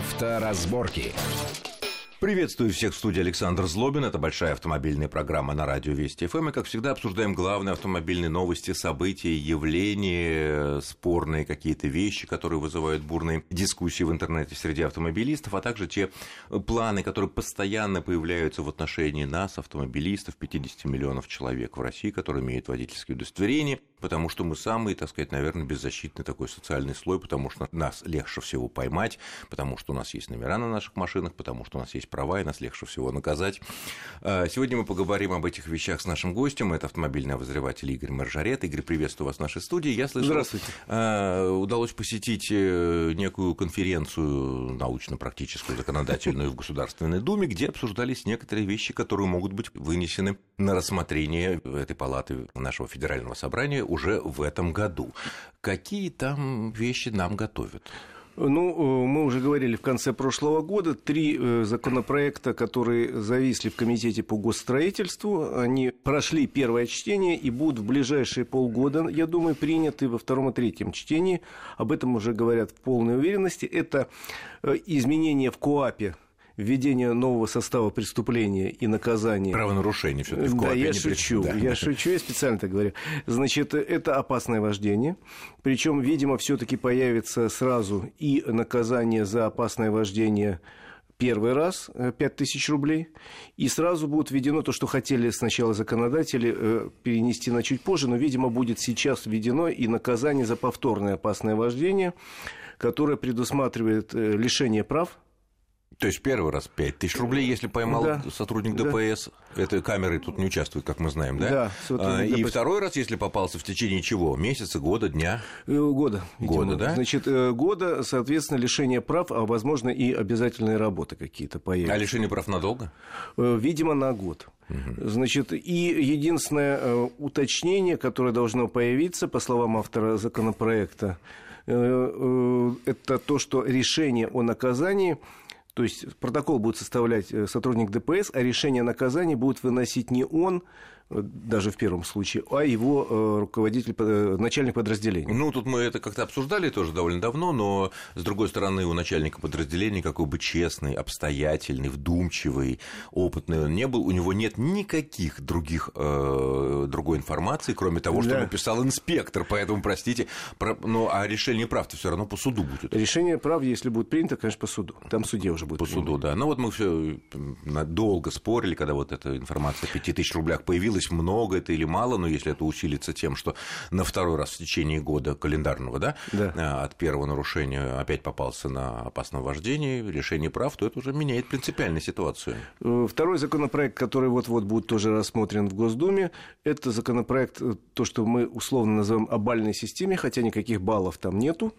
Авторазборки. Приветствую всех в студии Александр Злобин. Это большая автомобильная программа на радио Вести ФМ. И, как всегда, обсуждаем главные автомобильные новости, события, явления, спорные какие-то вещи, которые вызывают бурные дискуссии в интернете среди автомобилистов, а также те планы, которые постоянно появляются в отношении нас, автомобилистов, 50 миллионов человек в России, которые имеют водительские удостоверения, потому что мы самый, так сказать, наверное, беззащитный такой социальный слой, потому что нас легче всего поймать, потому что у нас есть номера на наших машинах, потому что у нас есть права, и нас легче всего наказать. А, сегодня мы поговорим об этих вещах с нашим гостем. Это автомобильный обозреватель Игорь Маржарет. Игорь, приветствую вас в нашей студии. Я слышал, Здравствуйте. А, удалось посетить э, некую конференцию научно-практическую, законодательную в Государственной Думе, где обсуждались некоторые вещи, которые могут быть вынесены на рассмотрение этой палаты нашего федерального собрания уже в этом году. Какие там вещи нам готовят? Ну, э, мы уже говорили в конце прошлого года, три э, законопроекта, которые зависли в Комитете по госстроительству, они прошли первое чтение и будут в ближайшие полгода, я думаю, приняты во втором и третьем чтении. Об этом уже говорят в полной уверенности. Это э, изменения в КОАПе введение нового состава преступления и наказания. Правонарушение все-таки в Да, я шучу, да. я шучу, я специально так говорю. Значит, это опасное вождение, причем, видимо, все-таки появится сразу и наказание за опасное вождение первый раз 5 тысяч рублей, и сразу будет введено то, что хотели сначала законодатели э, перенести на чуть позже, но, видимо, будет сейчас введено и наказание за повторное опасное вождение, которое предусматривает э, лишение прав то есть первый раз 5 тысяч рублей, если поймал да. сотрудник ДПС. Да. Это камеры тут не участвуют, как мы знаем, да? Да. А, и ДПС. второй раз, если попался в течение чего? Месяца, года, дня? Э, года. Года, да? Значит, э, года, соответственно, лишение прав, а возможно и обязательные работы какие-то появятся. А лишение прав надолго? Э, видимо, на год. Угу. Значит, и единственное уточнение, которое должно появиться, по словам автора законопроекта, это то, что решение о наказании то есть протокол будет составлять э, сотрудник ДПС, а решение о наказании будет выносить не он, даже в первом случае, а его э, руководитель, э, начальник подразделения. Ну, тут мы это как-то обсуждали тоже довольно давно, но, с другой стороны, у начальника подразделения, какой бы честный, обстоятельный, вдумчивый, опытный он не был, у него нет никаких других, э, другой информации, кроме того, что да. написал инспектор, поэтому, простите, про, ну, а решение прав-то все равно по суду будет. Решение прав, если будет принято, конечно, по суду. Там суде уже будет. По принято. суду, да. Ну, вот мы все долго спорили, когда вот эта информация о 5000 рублях появилась, получилось, много это или мало, но если это усилится тем, что на второй раз в течение года календарного, да, да. А, от первого нарушения опять попался на опасном вождении, решение прав, то это уже меняет принципиально ситуацию. Э, второй законопроект, который вот-вот будет тоже рассмотрен в Госдуме, это законопроект, э, то, что мы условно называем о бальной системе, хотя никаких баллов там нету.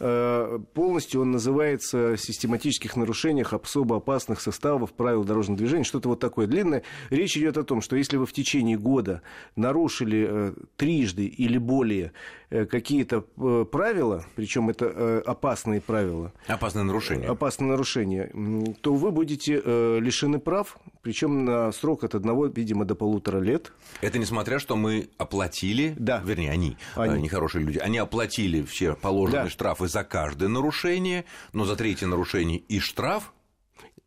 Э, полностью он называется «Систематических нарушениях особо опасных составов правил дорожного движения», что-то вот такое длинное. Речь идет о том, что если вы в течение течение года нарушили э, трижды или более э, какие-то э, правила, причем это опасные правила. Опасное нарушение. Опасное нарушение, то вы будете лишены прав, причем на срок от одного, видимо, до полутора лет. Это несмотря, что мы оплатили, да. вернее, они, они. нехорошие люди, они оплатили все положенные да. штрафы за каждое нарушение, но за третье нарушение и штраф,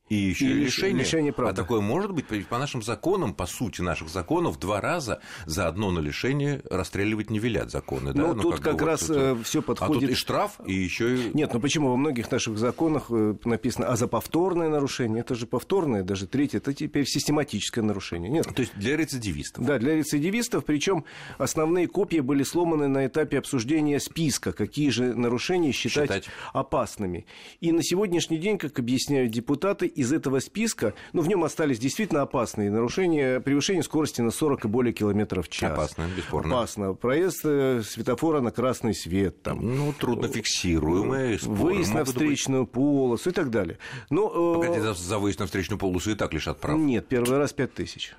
и еще и лишение. лишение права. А такое может быть по нашим законам, по сути наших законов, два раза за одно на лишение расстреливать не велят законы. Ну, да? тут ну, как, как раз вот, э, все подходит. А тут и штраф, и еще и... Нет, ну почему во многих наших законах э, написано, а за повторное нарушение, это же повторное, даже третье, это теперь систематическое нарушение. Нет. То есть для рецидивистов. Да, для рецидивистов, причем основные копии были сломаны на этапе обсуждения списка, какие же нарушения считать, считать. опасными. И на сегодняшний день, как объясняют депутаты, из этого списка, ну, в нем остались действительно опасные нарушения, превышение скорости на 40 и более километров в час. Опасно, бесспорно. Опасно. Проезд э, светофора на красный свет. Там. Ну, трудно фиксируемые Выезд на встречную быть... полосу и так далее. Но, ну, Погоди, за, за выезд на встречную полосу и так лишат прав. Нет, первый раз 5 тысяч.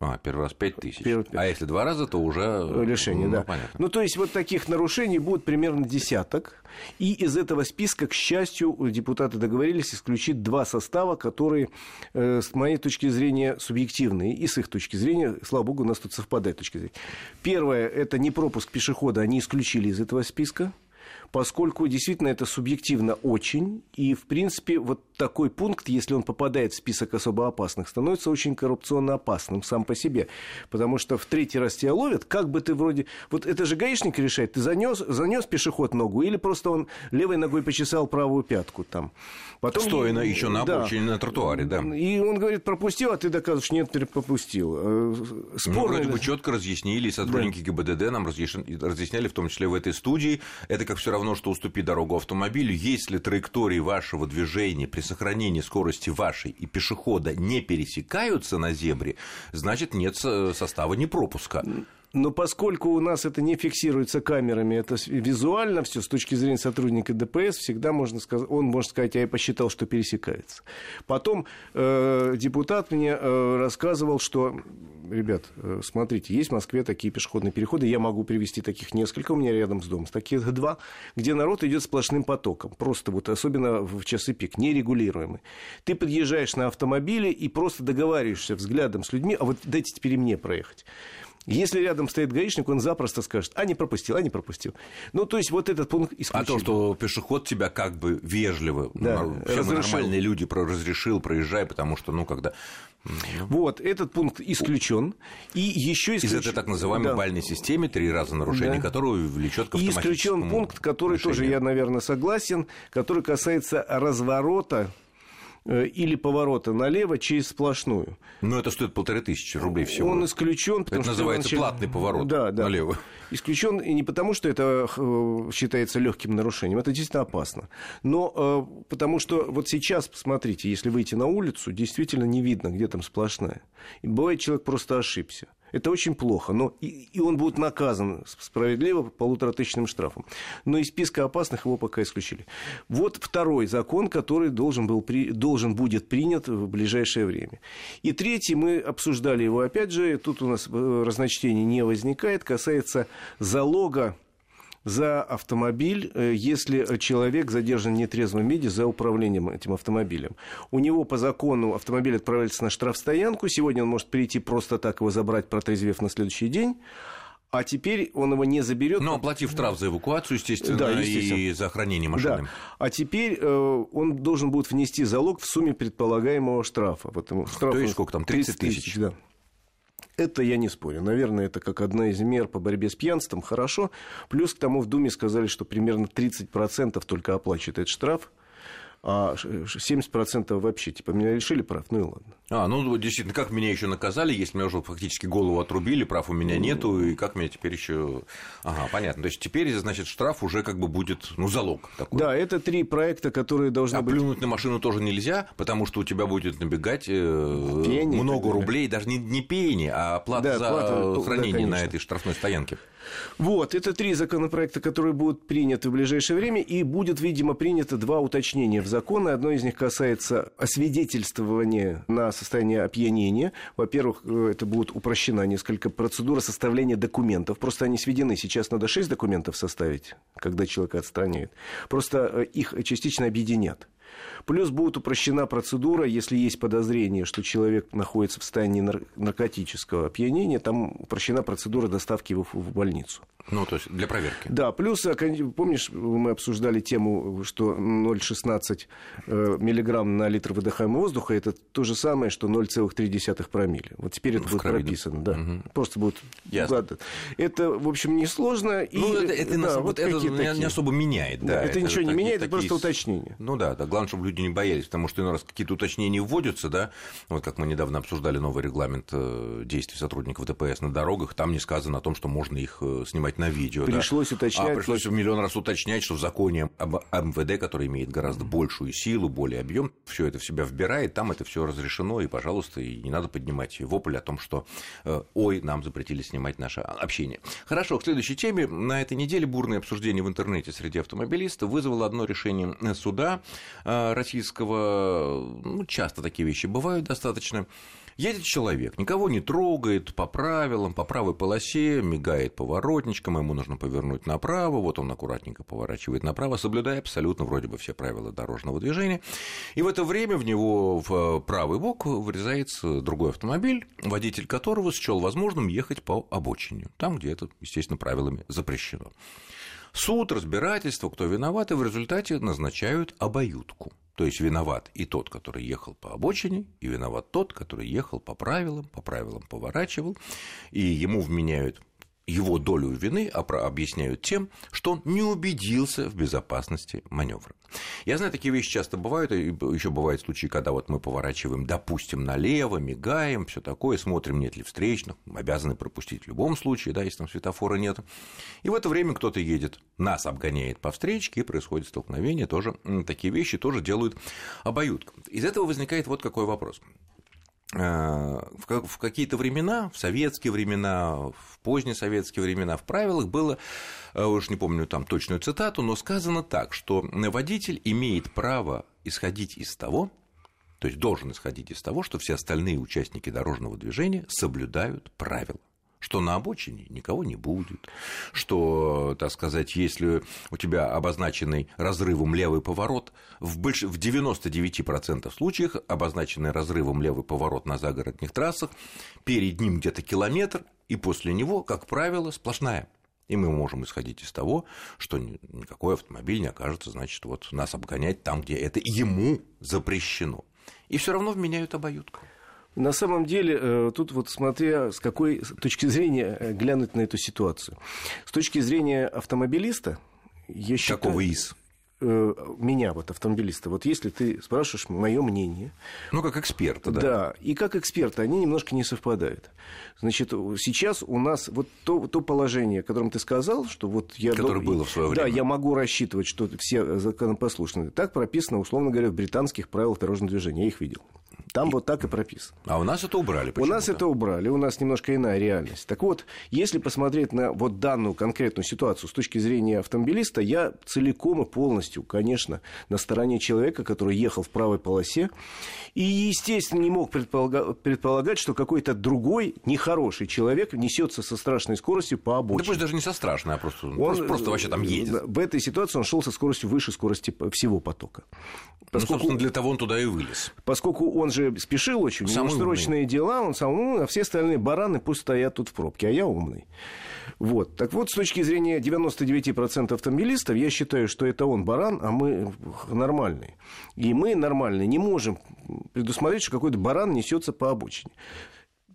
А, первый раз 5 тысяч. Первый... А если два раза, то уже... Э, Лишение, ну, да. Понятно. Ну, то есть, вот таких нарушений будет примерно десяток. И из этого списка, к счастью, депутаты договорились исключить два состава, которые, э, с моей точки зрения, субъективные. И с их точки зрения, слава богу, у нас тут совпадает точки зрения. Первое – это не пропуск пешехода, они исключили из этого списка поскольку действительно это субъективно очень, и, в принципе, вот такой пункт, если он попадает в список особо опасных, становится очень коррупционно опасным сам по себе, потому что в третий раз тебя ловят, как бы ты вроде... Вот это же гаишник решает, ты занес, занес пешеход ногу, или просто он левой ногой почесал правую пятку там. Потом Стоя на, еще на обочине, да. на тротуаре, да. И он говорит, пропустил, а ты доказываешь, нет, пропустил. Э, спорно... Ну, вроде бы четко разъяснили, сотрудники да. ГИБДД нам разъясняли, в том числе в этой студии, это как все равно, что уступить дорогу автомобилю, если траектории вашего движения при сохранении скорости вашей и пешехода не пересекаются на зебре, значит, нет состава непропуска. Но поскольку у нас это не фиксируется камерами, это визуально все с точки зрения сотрудника ДПС, всегда можно сказать, он может сказать, а я посчитал, что пересекается. Потом э, депутат мне э, рассказывал, что, ребят, э, смотрите, есть в Москве такие пешеходные переходы, я могу привести таких несколько, у меня рядом с домом, таких два, где народ идет сплошным потоком, просто вот особенно в часы пик, нерегулируемый. Ты подъезжаешь на автомобиле и просто договариваешься взглядом с людьми, а вот дайте теперь мне проехать. Если рядом стоит гаишник, он запросто скажет, а не пропустил, а не пропустил. Ну, то есть, вот этот пункт исключен. А то, что пешеход тебя как бы вежливо, да, все нормальные люди, разрешил, проезжай, потому что, ну, когда... Ну. Вот, этот пункт исключен. И еще исключен... Из этой так называемой да. бальной системы, три раза нарушение да. которого влечет к И исключен пункт, который решению. тоже я, наверное, согласен, который касается разворота или поворота налево через сплошную. Но это стоит полторы тысячи рублей всего. Он исключен, потому это что называется начали... платный поворот да, да. налево. Исключен и не потому, что это э, считается легким нарушением, это действительно опасно. Но э, потому что вот сейчас, посмотрите, если выйти на улицу, действительно не видно, где там сплошная. И бывает, человек просто ошибся. Это очень плохо, но и, и он будет наказан справедливо полуторатысячным штрафом. Но из списка опасных его пока исключили. Вот второй закон, который должен, был, должен будет принят в ближайшее время. И третий, мы обсуждали его опять же, тут у нас э, разночтений не возникает, касается залога за автомобиль, э, если человек задержан в нетрезвом виде за управлением этим автомобилем. У него по закону автомобиль отправляется на штрафстоянку. Сегодня он может прийти просто так его забрать, протрезвев на следующий день. А теперь он его не заберет. Но оплатив штраф за эвакуацию, естественно, да, естественно. и за хранение машины. Да. А теперь э, он должен будет внести залог в сумме предполагаемого штрафа. Вот штраф То есть сколько там, 30 тысяч? тысяч да. Это я не спорю. Наверное, это как одна из мер по борьбе с пьянством. Хорошо. Плюс к тому в Думе сказали, что примерно 30% только оплачивает этот штраф а 70% вообще, типа, меня лишили прав, ну и ладно. А, ну, действительно, как меня еще наказали, если меня уже фактически голову отрубили, прав у меня нету, и как меня теперь еще... Ага, понятно. То есть теперь, значит, штраф уже как бы будет, ну, залог такой. Да, это три проекта, которые должны а быть... плюнуть на машину тоже нельзя, потому что у тебя будет набегать э, пени, много рублей, даже не, не пени, а плата да, за плата, хранение да, на этой штрафной стоянке. Вот, это три законопроекта, которые будут приняты в ближайшее время, и будет, видимо, принято два уточнения в законы. Одно из них касается освидетельствования на состояние опьянения. Во-первых, э, это будет упрощена несколько процедура составления документов. Просто они сведены. Сейчас надо шесть документов составить, когда человека отстраняют. Просто э, их частично объединят. Плюс будет упрощена процедура, если есть подозрение, что человек находится в состоянии наркотического опьянения, там упрощена процедура доставки его в больницу. Ну, то есть для проверки. Да, плюс, а, помнишь, мы обсуждали тему, что 0,16 э, миллиграмм на литр выдыхаемого воздуха это то же самое, что 0,3 промилле. Вот теперь это в будет крови, прописано, да. Угу. Просто будет... Ясно. Это, в общем, несложно. Ну, и, это, это, да, вот это не, не особо меняет. Да, да это, это ничего не меняет, это просто уточнение. Ну да, да, главное, чтобы люди не боялись, потому что иной раз какие-то уточнения вводятся, да, вот как мы недавно обсуждали новый регламент э, действий сотрудников ДПС на дорогах, там не сказано о том, что можно их э, снимать на видео. Пришлось да? уточнять. А пришлось в миллион раз уточнять, что в законе об МВД, который имеет гораздо большую силу, более объем, все это в себя вбирает, там это все разрешено, и, пожалуйста, и не надо поднимать вопль о том, что э, ой, нам запретили снимать наше общение. Хорошо, к следующей теме. На этой неделе бурное обсуждение в интернете среди автомобилистов вызвало одно решение суда российского, ну, часто такие вещи бывают достаточно, Едет человек, никого не трогает, по правилам, по правой полосе, мигает поворотничком, ему нужно повернуть направо, вот он аккуратненько поворачивает направо, соблюдая абсолютно вроде бы все правила дорожного движения. И в это время в него в правый бок врезается другой автомобиль, водитель которого счел возможным ехать по обочине, там, где это, естественно, правилами запрещено. Суд, разбирательство, кто виноват, и в результате назначают обоюдку. То есть виноват и тот, который ехал по обочине, и виноват тот, который ехал по правилам, по правилам поворачивал, и ему вменяют его долю вины объясняют тем, что он не убедился в безопасности маневра. Я знаю, такие вещи часто бывают, и еще бывают случаи, когда вот мы поворачиваем, допустим, налево, мигаем, все такое, смотрим, нет ли встречных, мы обязаны пропустить в любом случае, да, если там светофора нет. И в это время кто-то едет, нас обгоняет по встречке, и происходит столкновение, тоже такие вещи тоже делают обоюдком. Из этого возникает вот какой вопрос. Э, в какие-то времена, в советские времена, в поздние советские времена в правилах было, э, уж не помню там точную цитату, но сказано так, что водитель имеет право исходить из того, то есть должен исходить из того, что все остальные участники дорожного движения соблюдают правила что на обочине никого не будет, что, так сказать, если у тебя обозначенный разрывом левый поворот, в, больш... в 99% случаев обозначенный разрывом левый поворот на загородных трассах, перед ним где-то километр, и после него, как правило, сплошная. И мы можем исходить из того, что никакой автомобиль не окажется, значит, вот нас обгонять там, где это ему запрещено. И все равно вменяют обоюдку. На самом деле, э, тут вот смотря с какой точки зрения э, глянуть на эту ситуацию. С точки зрения автомобилиста, я считаю... Какого из? Э, меня, вот автомобилиста, вот если ты спрашиваешь мое мнение. Ну, как эксперта, да. Да, и как эксперта они немножко не совпадают. Значит, сейчас у нас вот то, то положение, о котором ты сказал, что вот я... Которое было в свое время. Да, я могу рассчитывать, что все законопослушны. Так прописано, условно говоря, в британских правилах дорожного движения. Я их видел. Там и... вот так и прописано. А у нас это убрали У нас это убрали, у нас немножко иная реальность. Так вот, если посмотреть на вот данную конкретную ситуацию с точки зрения автомобилиста, я целиком и полностью, конечно, на стороне человека, который ехал в правой полосе, и, естественно, не мог предполагать, что какой-то другой нехороший человек несется со страшной скоростью по обочине. Да пусть даже не со страшной, а просто, он, просто, просто вообще там едет. В этой ситуации он шел со скоростью выше скорости всего потока. Поскольку, ну, собственно, для того он туда и вылез. Поскольку он же спешил очень, у него срочные дела, он сам умный, а все остальные бараны пусть стоят тут в пробке, а я умный. Вот. Так вот, с точки зрения 99% автомобилистов, я считаю, что это он баран, а мы нормальные. И мы нормальные не можем предусмотреть, что какой-то баран несется по обочине.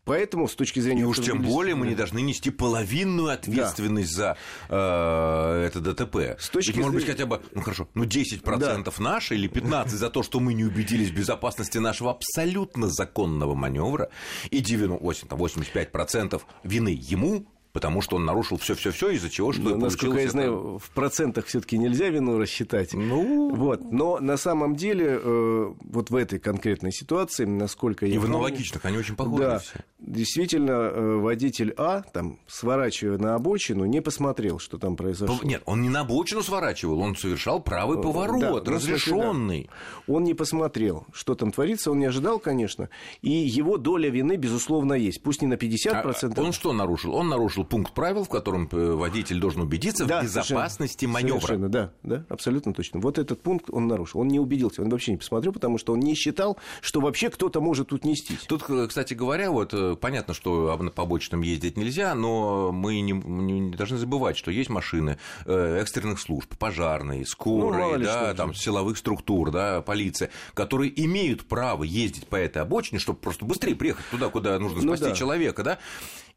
Поэтому, с точки зрения... И уж тем более мы не должны нести половинную ответственность да. за э, это ДТП. С точки Ведь, зрения... может быть, хотя бы, ну хорошо, ну 10% да. наши или 15% за то, что мы не убедились в безопасности нашего абсолютно законного маневра, и 98, 85% вины ему, потому что он нарушил все-все-все, из-за чего что ну, Насколько я знаю, в процентах все-таки нельзя вину рассчитать. Ну... Вот. Но на самом деле, э, вот в этой конкретной ситуации, насколько я И в аналогичных, они очень похожи да, все. Действительно, э, водитель А, там, сворачивая на обочину, не посмотрел, что там произошло. Нет, он не на обочину сворачивал, он совершал правый э, поворот, да, разрешенный. Да. Он не посмотрел, что там творится, он не ожидал, конечно. И его доля вины, безусловно, есть. Пусть не на 50%. А он что нарушил? Он нарушил нарушил пункт правил, в котором э, водитель должен убедиться да, в безопасности совершенно, маневра. Совершенно, да, да, абсолютно точно. Вот этот пункт он нарушил. Он не убедился, он вообще не посмотрел, потому что он не считал, что вообще кто-то может тут нестись. Тут, э, кстати говоря, вот э, понятно, что по побочным ездить нельзя, но мы не, не должны забывать, что есть машины экстренных служб, пожарные, скорые, ну, да, там, силовых структур, да, полиция, которые имеют право ездить по этой обочине, чтобы просто быстрее приехать туда, куда нужно ну спасти ну, да. человека, да,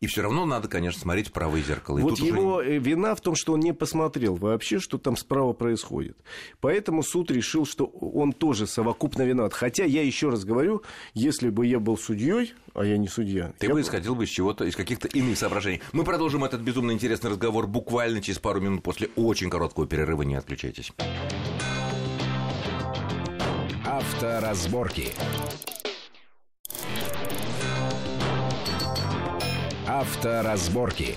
и все равно надо, конечно, смотреть в правое зеркало. И вот его уже... вина в том, что он не посмотрел вообще, что там справа происходит. Поэтому суд решил, что он тоже совокупно виноват. Хотя я еще раз говорю, если бы я был судьей, а я не судья. Ты бы исходил бы из чего-то, из каких-то иных соображений. Мы продолжим этот безумно интересный разговор буквально через пару минут после очень короткого перерыва. Не отключайтесь. Авторазборки. Авторазборки.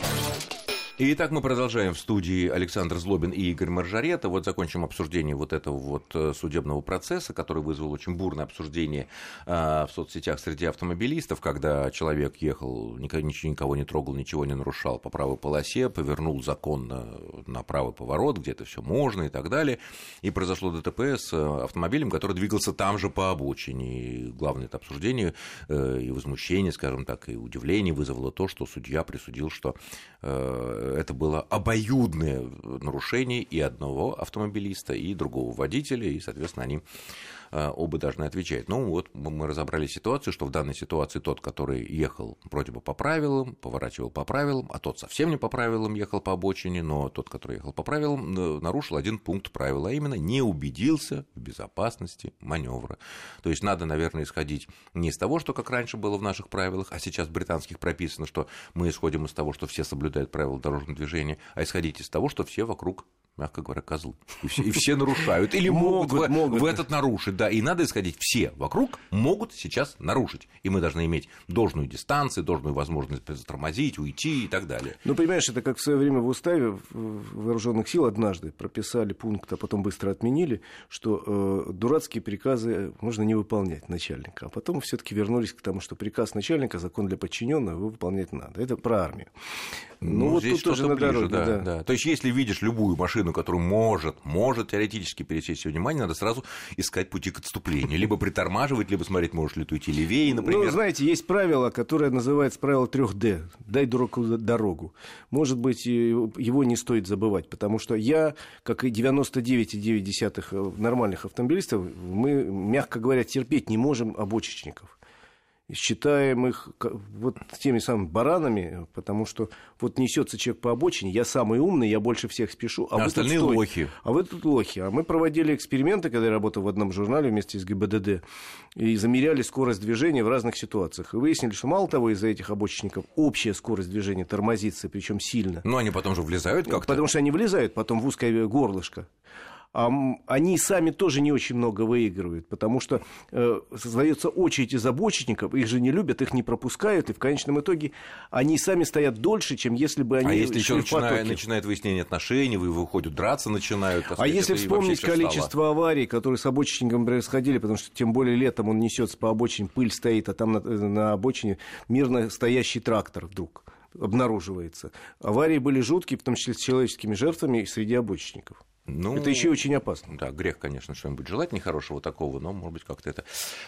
Итак, мы продолжаем в студии Александр Злобин и Игорь Маржарета. Вот закончим обсуждение вот этого вот э, судебного процесса, который вызвал очень бурное обсуждение э, в соцсетях среди автомобилистов, когда человек ехал, ничего никого не трогал, ничего не нарушал по правой полосе, повернул законно на правый поворот, где это все можно и так далее. И произошло ДТП с э, автомобилем, который двигался там же по обочине. И главное это обсуждение и возмущение, скажем так, и удивление вызвало то, что судья присудил, что это было обоюдное нарушение и одного автомобилиста, и другого водителя, и, соответственно, они оба должны отвечать. Ну, вот мы разобрали ситуацию, что в данной ситуации тот, который ехал вроде бы по правилам, поворачивал по правилам, а тот совсем не по правилам ехал по обочине, но тот, который ехал по правилам, э, нарушил один пункт правила, а именно не убедился в безопасности маневра. То есть надо, наверное, исходить не из того, что как раньше было в наших правилах, а сейчас в британских прописано, что мы исходим из того, что все соблюдают правила дорожного движения, а исходить из того, что все вокруг мягко говоря, козлы. И все, и все нарушают. Или могут, могут, в, могут в этот нарушить. Да, и надо исходить. Все вокруг могут сейчас нарушить. И мы должны иметь должную дистанцию, должную возможность затормозить, уйти и так далее. Ну, понимаешь, это как в свое время в уставе вооруженных сил однажды прописали пункт, а потом быстро отменили, что э, дурацкие приказы можно не выполнять начальника. А потом все-таки вернулись к тому, что приказ начальника, закон для подчиненного, его выполнять надо. Это про армию. Ну, ну вот здесь тут тоже на дороге, да, да. да. То есть, если видишь любую машину, которая может, может теоретически пересечь все внимание, надо сразу искать пути к отступлению. Либо притормаживать, либо смотреть, можешь ли ты уйти левее, например. Ну, знаете, есть правило, которое называется правило 3D. Дай дураку дорогу. Может быть, его не стоит забывать, потому что я, как и 99,9 э, нормальных автомобилистов, мы, мягко говоря, терпеть не можем обочечников считаем их вот теми самыми баранами, потому что вот несется человек по обочине, я самый умный, я больше всех спешу, а, а вы остальные тут лохи. А вы тут лохи. А мы проводили эксперименты, когда я работал в одном журнале вместе с ГИБДД, и замеряли скорость движения в разных ситуациях. И выяснили, что мало того, из-за этих обочинников общая скорость движения тормозится, причем сильно. Но они потом же влезают как-то. Потому что они влезают потом в узкое горлышко они сами тоже не очень много выигрывают, потому что э, создается очередь из обочечников, их же не любят, их не пропускают, и в конечном итоге они сами стоят дольше, чем если бы они А если еще начинает, начинает выяснение отношений, вы выходят драться начинают. а сказать, если вспомнить количество стало... аварий, которые с обочечником происходили, потому что тем более летом он несется по обочине, пыль стоит, а там на, на обочине мирно стоящий трактор вдруг обнаруживается. Аварии были жуткие, в том числе с человеческими жертвами среди обочечников. Ну, это еще очень опасно. Да, грех, конечно, что-нибудь желать нехорошего такого, но, может быть, как-то это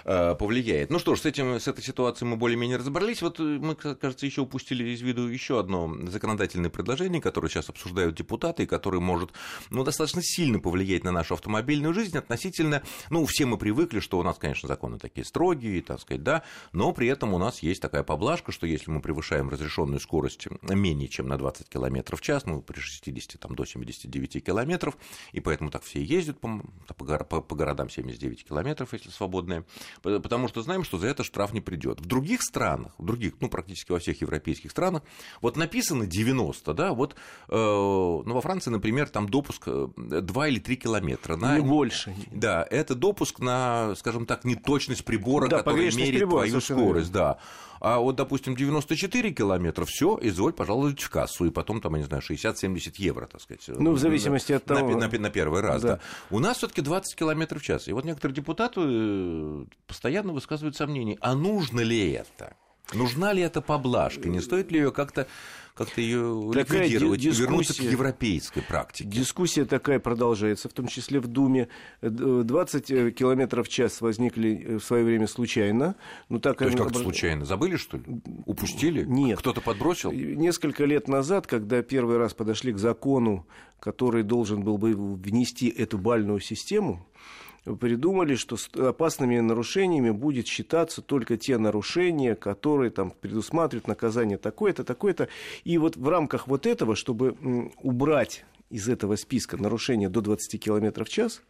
э, повлияет. Ну что ж, с, этим, с этой ситуацией мы более-менее разобрались. Вот э, мы, кажется, еще упустили из виду еще одно законодательное предложение, которое сейчас обсуждают депутаты, и которое может ну, достаточно сильно повлиять на нашу автомобильную жизнь относительно... Ну, все мы привыкли, что у нас, конечно, законы такие строгие, так сказать, да, но при этом у нас есть такая поблажка, что если мы превышаем разрешенную скорость менее чем на 20 км в час, ну, при 60 там, до 79 километров, и поэтому так все ездят по, по, по городам 79 километров, если свободные, потому что знаем, что за это штраф не придет. В других странах, в других, ну, практически во всех европейских странах, вот написано 90, да, вот, э, ну, во Франции, например, там допуск 2 э, или 3 километра. На, не больше. Да, это допуск на, скажем так, неточность прибора, да, который меряет прибора, твою скорость, да. А вот, допустим, 94 километра, все, изволь, пожалуй, в кассу, и потом, там, я не знаю, 60-70 евро, так сказать. Ну, в зависимости от того. На, на, на первый раз, да. да. У нас все-таки 20 километров в час. И вот некоторые депутаты э, постоянно высказывают сомнения, а нужно ли это? Нужна ли эта поблажка? Не стоит ли ее как-то как-то ее ликвидировать и вернуться к европейской практике. Дискуссия такая продолжается, в том числе в Думе. 20 э, километров в час возникли э, в свое время случайно. Но так То есть как-то случайно? Забыли, что ли? Упустили? Нет. Кто-то подбросил? Несколько лет назад, когда первый раз подошли к закону, который должен был бы внести эту бальную систему, придумали, что опасными нарушениями будет считаться только те нарушения, которые там предусматривают наказание такое-то, такое-то. И вот в рамках вот этого, чтобы убрать из этого списка нарушения до 20 км в час,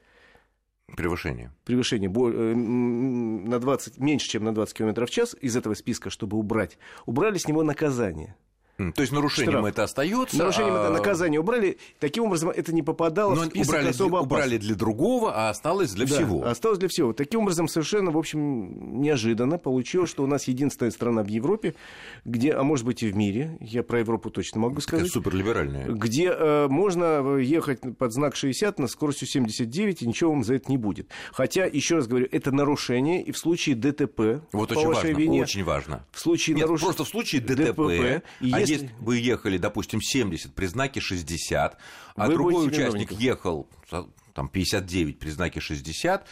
Превышение. Превышение э, на 20, меньше, чем на 20 км в час из этого списка, чтобы убрать, убрали с него наказание. То есть нарушением штраф. это остается. Нарушением а... это наказание убрали. Таким образом, это не попадало Но в список убрали, особо для, убрали для другого, а осталось для да, всего. Осталось для всего. Таким образом, совершенно, в общем, неожиданно получилось, что у нас единственная страна в Европе, где, а может быть и в мире, я про Европу точно могу сказать. Такая суперлиберальная. Где э, можно ехать под знак 60 на скоростью 79, и ничего вам за это не будет. Хотя, еще раз говорю, это нарушение, и в случае ДТП, вот очень важно, вине, очень важно. В случае Нет, наруш... просто в случае ДТП, ДТП если... есть вы ехали, допустим, 70 при знаке 60, а Вы другой участник ехал там 59 при знаке 60,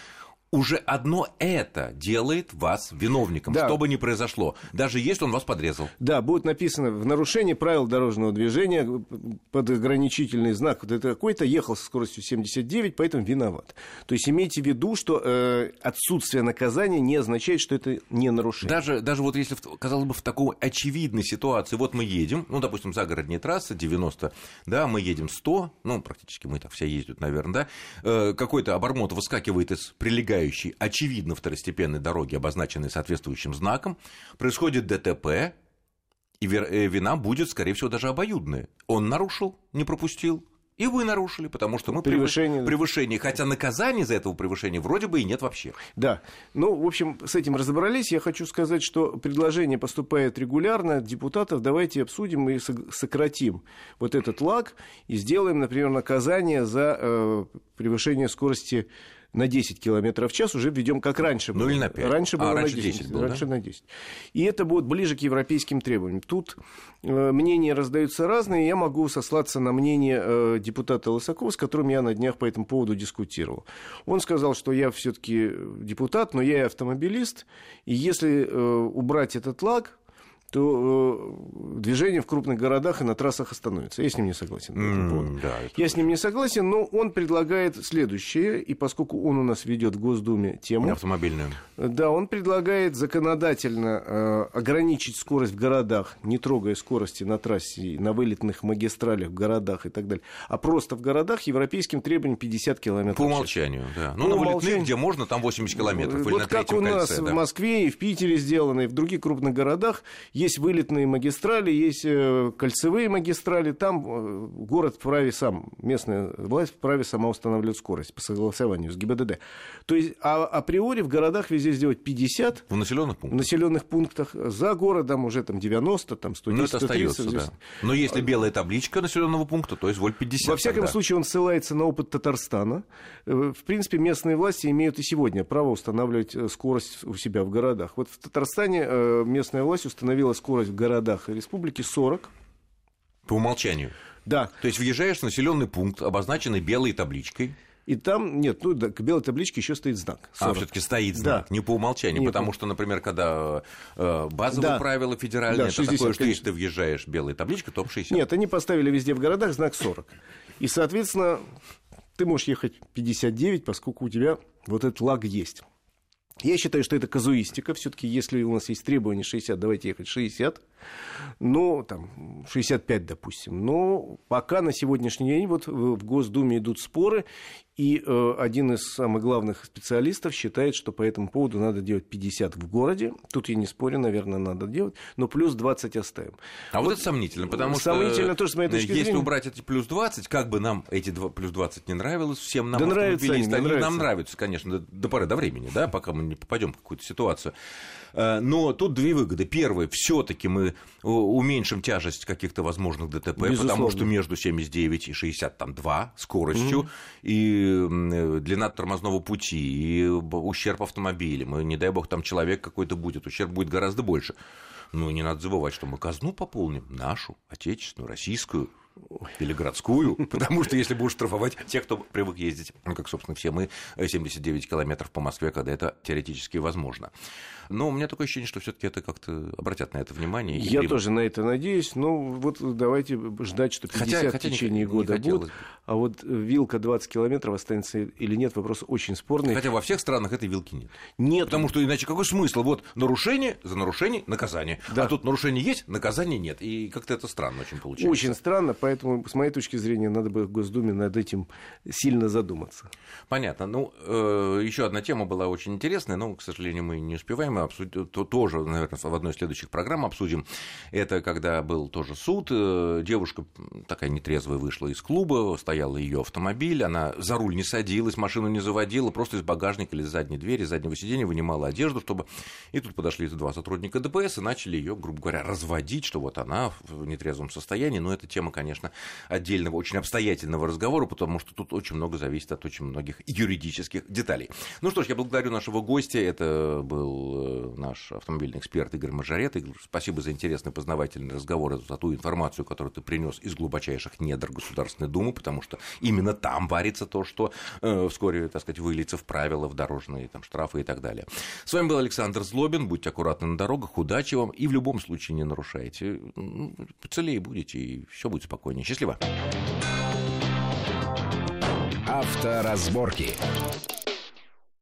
уже одно это делает вас виновником, Да. что бы ни произошло, даже если он вас подрезал. Да, будет написано в нарушении правил дорожного движения под ограничительный знак вот это такой-то ехал со скоростью 79, поэтому виноват. То есть имейте в виду, что э, отсутствие наказания не означает, что это не нарушение. Даже, даже вот если, казалось бы, в такой очевидной ситуации, вот мы едем, ну, допустим, загородная трасса 90, да, мы едем 100, ну, практически мы так все ездят, наверное, да, э, какой-то обормот выскакивает из прилегающей, очевидно, второстепенной дороги, обозначенной соответствующим знаком, происходит ДТП, и э, вина будет, скорее всего, даже обоюдная. Он нарушил, не пропустил, и вы нарушили, потому что мы Превышение. превышение, хотя наказания за этого превышения вроде бы и нет вообще. Да. Ну, в общем, с этим разобрались. Я хочу сказать, что предложение поступает регулярно депутатов. Давайте обсудим и сократим вот этот лаг и сделаем, например, наказание за э, превышение скорости на 10 километров в час уже введем как раньше Ну, было. или на пять. Раньше А, было раньше на 10. 10 было, да? раньше на 10. И это будет ближе к европейским требованиям. Тут э, мнения раздаются разные. Я могу сослаться на мнение э, депутата Лысакова, с которым я на днях по этому поводу дискутировал. Он сказал, что я все-таки депутат, но я и автомобилист. И если э, убрать этот лаг, то э, движение в крупных городах и на трассах остановится. Я с ним не согласен. поводу. да, Я с ним не согласен, но он предлагает следующее, и поскольку он у нас ведет в Госдуме тему, автомобильную. да, он предлагает законодательно э, ограничить скорость в городах, не трогая скорости на трассе, на вылетных магистралях в городах и так далее, а просто в городах европейским требованием 50 километров По в умолчанию, да. Ну, По на вылетных, умолчанию. где можно, там 80 километров, Вот как у нас кольце, в да. Москве и в Питере сделано, и в других крупных городах есть вылетные магистрали, есть э, кольцевые магистрали, там э, город вправе сам, местная власть вправе сама устанавливать скорость по согласованию с ГИБДД. То есть а, априори в городах везде сделать 50, В населенных в пунктах. населенных пунктах, за городом уже там 90, там 110, Ну, это 130. остается, да. Но если белая табличка населенного пункта, то изволь 50. Во всяком тогда. случае, он ссылается на опыт Татарстана. Э, В принципе, местные власти имеют и сегодня право устанавливать скорость у себя в городах. Вот в Татарстане местная власть установила скорость в городах республики 40. По умолчанию. Да, То есть въезжаешь в населенный пункт, обозначенный белой табличкой, и там, нет, ну, да, к белой табличке еще стоит знак. а 40. все-таки стоит знак, Да. не по умолчанию, Не потому по- что, например, когда э, базовые Да. правила федеральные, Да, это 60, такое, что конечно. если ты въезжаешь белой табличкой, то 60. Нет, они поставили везде в городах знак 40. И, соответственно, ты можешь ехать 59, поскольку у тебя вот этот лаг есть. Я считаю, что это казуистика. Все-таки, если у нас есть требование 60, давайте ехать 60. Ну, там, 65, допустим. Но пока на сегодняшний день вот в Госдуме идут споры, и э, один из самых главных специалистов считает, что по этому поводу надо делать 50 в городе. Тут я не спорю, наверное, надо делать, но плюс 20 оставим. А вот, это сомнительно, потому что Сомнительно тоже, с моей э, точки если зрения. убрать эти плюс 20, как бы нам эти два- плюс 20 не нравилось, всем нам Да нравятся они, они нравятся. нам нравятся, конечно, до, до поры до времени, да, пока мы не попадем в какую-то ситуацию. Э, Но тут две выгоды. Первое, все-таки мы э, уменьшим тяжесть каких-то возможных ДТП, потому Безусловно. что между 79 и 62 скоростью и э, длина тормозного пути, и ущерб автомобилям, и, не дай бог, там человек какой-то будет, ущерб будет гораздо больше. Ну, не надо забывать, что мы казну пополним, нашу, отечественную, российскую или городскую, потому что если будешь штрафовать тех, кто привык ездить, ну, как, собственно, все мы, э, 79 километров по Москве, когда это теоретически возможно. Но у меня такое ощущение, что все таки это как-то обратят на это внимание. Я примут. тоже на это надеюсь. Ну, вот давайте ждать, что 50 Хотя- хотя в не- течение не года хотелось будет. А вот вилка 20 километров останется или нет, вопрос очень спорный. Хотя во всех странах этой вилки нет. Нет, Потому что иначе какой смысл? Вот нарушение за нарушение наказание. Да. А тут нарушение есть, наказания нет. И как-то это странно очень получается. очень странно, поэтому, с моей точки зрения, надо бы Госдуме над этим сильно задуматься. Понятно. Ну, еще одна тема была очень интересная, но, к сожалению, мы не успеваем обсудить. То, тоже, наверное, в одной из следующих программ обсудим. Это когда был тоже суд. э, Девушка такая нетрезвая вышла из клуба, стоял ее автомобиль, она за руль не садилась, машину не заводила, просто из багажника или из задней двери, из заднего сиденья вынимала одежду, чтобы... И тут подошли два сотрудника ДПС и начали ее, грубо говоря, разводить, что вот она в нетрезвом состоянии. Но эта тема, конечно, конечно, отдельного, очень обстоятельного разговора, потому что тут очень много зависит от очень многих юридических деталей. Ну что ж, я благодарю нашего гостя. Это был э, наш автомобильный эксперт Игорь Мажорет. Игорь, спасибо за интересный познавательный разговор, за ту информацию, которую ты принес из глубочайших недр Государственной Думы, потому что именно там варится то, что э, вскоре, так сказать, выльется в правила, в дорожные там, штрафы и так далее. С вами был Александр Злобин. Будьте аккуратны на дорогах, удачи вам и в любом случае не нарушайте. Целее будете, и все будет спокойнее. Счастливо. Авторазборки.